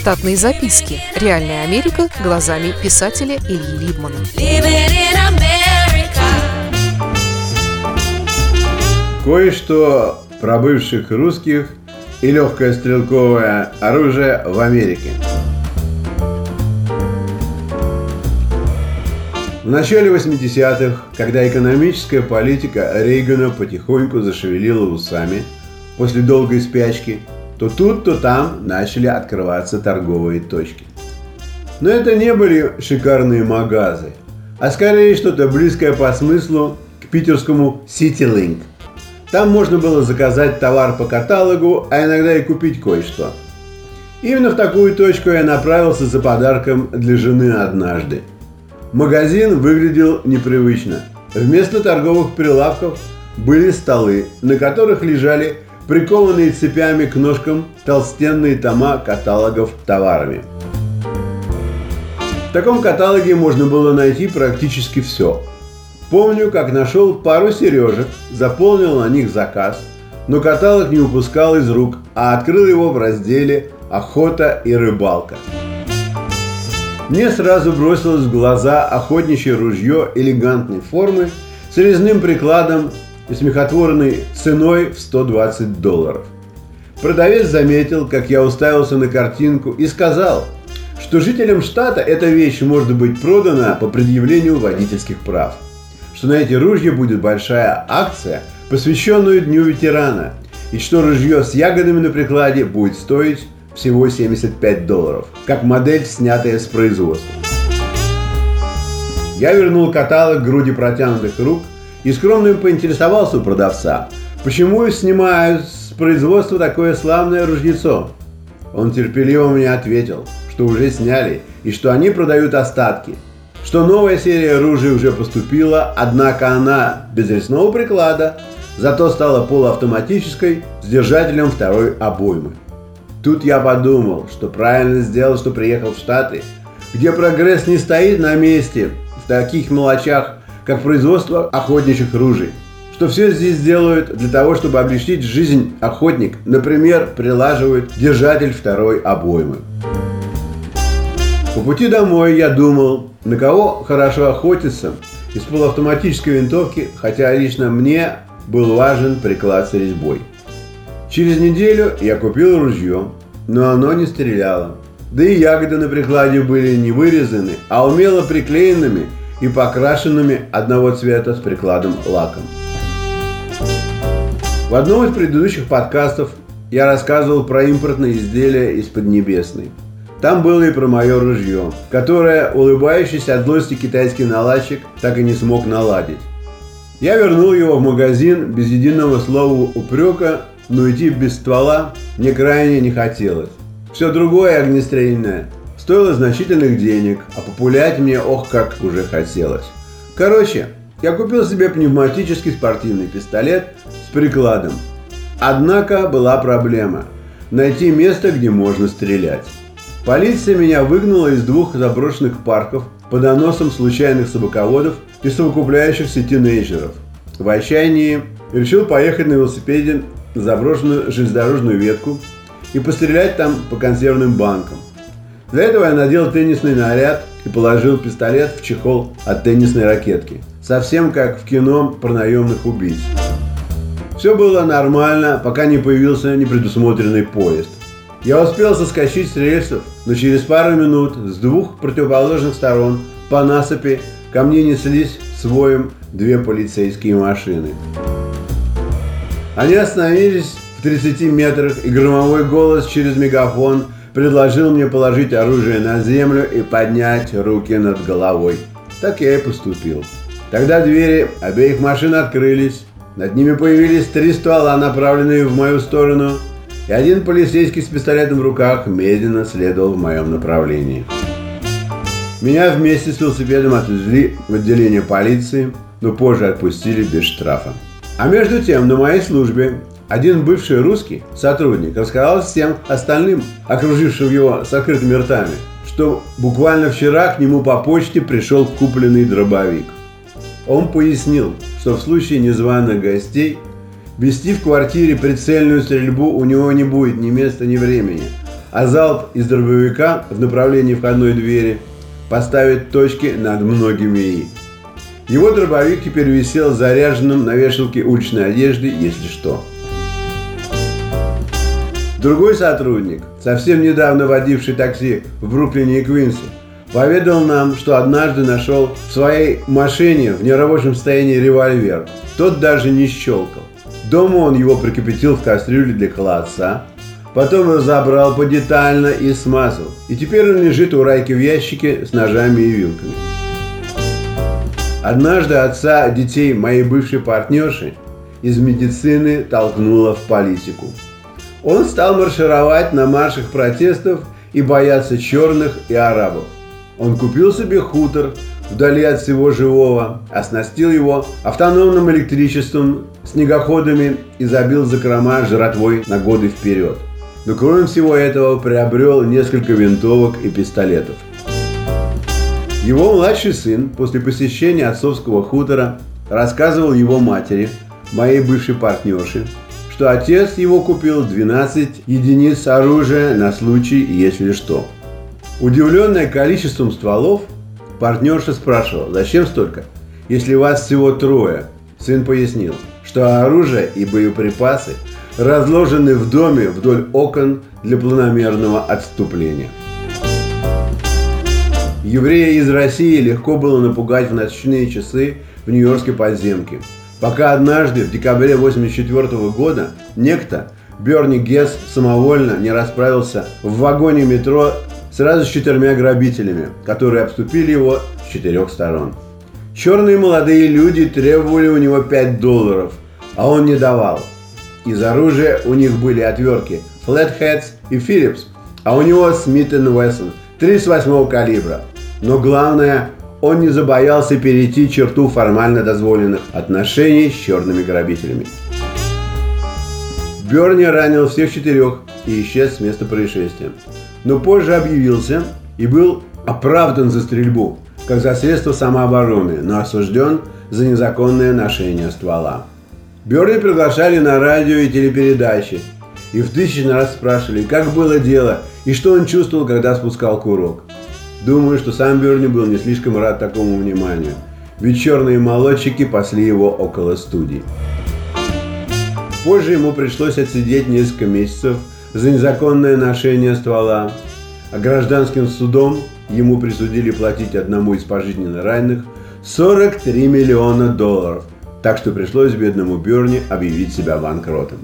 Штатные записки. Реальная Америка глазами писателя Ильи Либмана. Кое-что про бывших русских и легкое стрелковое оружие в Америке. В начале 80-х, когда экономическая политика Рейгана потихоньку зашевелила усами после долгой спячки, то тут, то там начали открываться торговые точки. Но это не были шикарные магазы, а скорее что-то близкое по смыслу к питерскому CityLink. Там можно было заказать товар по каталогу, а иногда и купить кое-что. Именно в такую точку я направился за подарком для жены однажды – Магазин выглядел непривычно. Вместо торговых прилавков были столы, на которых лежали прикованные цепями к ножкам толстенные тома каталогов товарами. В таком каталоге можно было найти практически все. Помню, как нашел пару сережек, заполнил на них заказ, но каталог не упускал из рук, а открыл его в разделе «Охота и рыбалка». Мне сразу бросилось в глаза охотничье ружье элегантной формы с резным прикладом и смехотворной ценой в 120 долларов. Продавец заметил, как я уставился на картинку и сказал, что жителям штата эта вещь может быть продана по предъявлению водительских прав, что на эти ружья будет большая акция, посвященную Дню ветерана, и что ружье с ягодами на прикладе будет стоить всего 75 долларов, как модель, снятая с производства. Я вернул каталог груди протянутых рук и скромно поинтересовался у продавца, почему снимают с производства такое славное ружьецо. Он терпеливо мне ответил, что уже сняли и что они продают остатки, что новая серия оружия уже поступила, однако она без резного приклада, зато стала полуавтоматической с держателем второй обоймы. Тут я подумал, что правильно сделал, что приехал в Штаты, где прогресс не стоит на месте в таких мелочах, как производство охотничьих ружей. Что все здесь делают для того, чтобы облегчить жизнь охотник. Например, прилаживают держатель второй обоймы. По пути домой я думал, на кого хорошо охотиться из полуавтоматической винтовки, хотя лично мне был важен приклад с резьбой. Через неделю я купил ружье, но оно не стреляло. Да и ягоды на прикладе были не вырезаны, а умело приклеенными и покрашенными одного цвета с прикладом лаком. В одном из предыдущих подкастов я рассказывал про импортные изделия из Поднебесной. Там было и про мое ружье, которое улыбающийся от злости китайский наладчик так и не смог наладить. Я вернул его в магазин без единого слова упрека но идти без ствола мне крайне не хотелось. Все другое огнестрельное стоило значительных денег, а популять мне ох как уже хотелось. Короче, я купил себе пневматический спортивный пистолет с прикладом. Однако была проблема – найти место, где можно стрелять. Полиция меня выгнала из двух заброшенных парков по доносам случайных собаководов и совокупляющихся тинейджеров. В отчаянии решил поехать на велосипеде заброшенную железнодорожную ветку и пострелять там по консервным банкам. Для этого я надел теннисный наряд и положил пистолет в чехол от теннисной ракетки. Совсем как в кино про наемных убийц. Все было нормально, пока не появился непредусмотренный поезд. Я успел соскочить с рельсов, но через пару минут с двух противоположных сторон по насыпи ко мне неслись своим две полицейские машины. Они остановились в 30 метрах, и громовой голос через мегафон предложил мне положить оружие на землю и поднять руки над головой. Так я и поступил. Тогда двери обеих машин открылись. Над ними появились три ствола, направленные в мою сторону, и один полицейский с пистолетом в руках медленно следовал в моем направлении. Меня вместе с велосипедом отвезли в отделение полиции, но позже отпустили без штрафа. А между тем, на моей службе один бывший русский сотрудник рассказал всем остальным, окружившим его с открытыми ртами, что буквально вчера к нему по почте пришел купленный дробовик. Он пояснил, что в случае незваных гостей вести в квартире прицельную стрельбу у него не будет ни места, ни времени. а залп из дробовика в направлении входной двери поставит точки над многими «и». Его дробовик теперь висел заряженным на вешалке уличной одежды, если что. Другой сотрудник, совсем недавно водивший такси в Бруклине и Квинсе, поведал нам, что однажды нашел в своей машине в нерабочем состоянии револьвер. Тот даже не щелкал. Дома он его прикипятил в кастрюле для холодца, потом разобрал подетально и смазал. И теперь он лежит у Райки в ящике с ножами и вилками. Однажды отца детей моей бывшей партнерши из медицины толкнуло в политику. Он стал маршировать на маршах протестов и бояться черных и арабов. Он купил себе хутор вдали от всего живого, оснастил его автономным электричеством, снегоходами и забил закрома жратвой на годы вперед. Но кроме всего этого приобрел несколько винтовок и пистолетов. Его младший сын после посещения отцовского хутора рассказывал его матери, моей бывшей партнерше, что отец его купил 12 единиц оружия на случай, если что. Удивленная количеством стволов, партнерша спрашивала, зачем столько, если вас всего трое. Сын пояснил, что оружие и боеприпасы разложены в доме вдоль окон для планомерного отступления. Еврея из России легко было напугать в ночные часы в нью-йоркской подземке, пока однажды в декабре 1984 года некто Берни Гесс самовольно не расправился в вагоне метро сразу с четырьмя грабителями, которые обступили его с четырех сторон. Черные молодые люди требовали у него 5 долларов, а он не давал. Из оружия у них были отвертки Flatheads и Phillips, а у него Smith Wesson 38 калибра. Но главное, он не забоялся перейти черту формально дозволенных отношений с черными грабителями. Берни ранил всех четырех и исчез с места происшествия но позже объявился и был оправдан за стрельбу, как за средство самообороны, но осужден за незаконное ношение ствола. Берни приглашали на радио и телепередачи, и в тысячи раз спрашивали, как было дело и что он чувствовал, когда спускал курок. Думаю, что сам Берни был не слишком рад такому вниманию, ведь черные молодчики пасли его около студии. Позже ему пришлось отсидеть несколько месяцев за незаконное ношение ствола, а гражданским судом ему присудили платить одному из пожизненно раненых 43 миллиона долларов, так что пришлось бедному Берни объявить себя банкротом.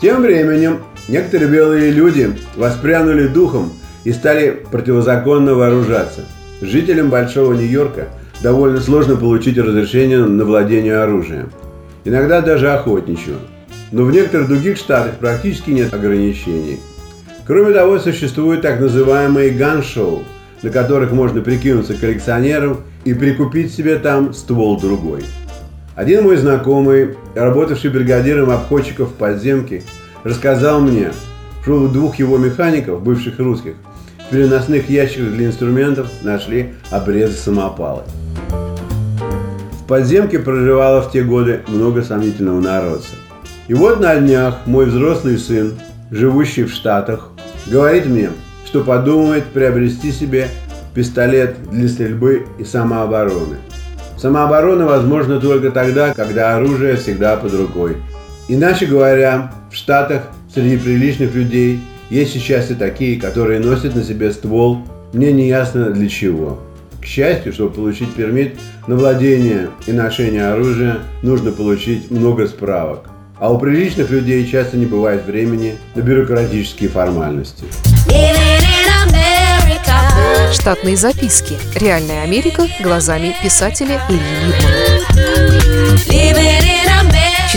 Тем временем некоторые белые люди воспрянули духом и стали противозаконно вооружаться. Жителям Большого Нью-Йорка довольно сложно получить разрешение на владение оружием. Иногда даже охотничьего но в некоторых других штатах практически нет ограничений. Кроме того, существуют так называемые ган-шоу, на которых можно прикинуться коллекционером и прикупить себе там ствол другой. Один мой знакомый, работавший бригадиром обходчиков в подземке, рассказал мне, что у двух его механиков, бывших русских, в переносных ящиках для инструментов нашли обрезы самопала. В подземке проживало в те годы много сомнительного народца. И вот на днях мой взрослый сын, живущий в Штатах, говорит мне, что подумает приобрести себе пистолет для стрельбы и самообороны. Самооборона возможна только тогда, когда оружие всегда под рукой. Иначе говоря, в Штатах среди приличных людей есть сейчас и такие, которые носят на себе ствол, мне не ясно для чего. К счастью, чтобы получить пермит на владение и ношение оружия, нужно получить много справок а у приличных людей часто не бывает времени на бюрократические формальности. Штатные записки. Реальная Америка глазами писателя Ильи Либмана.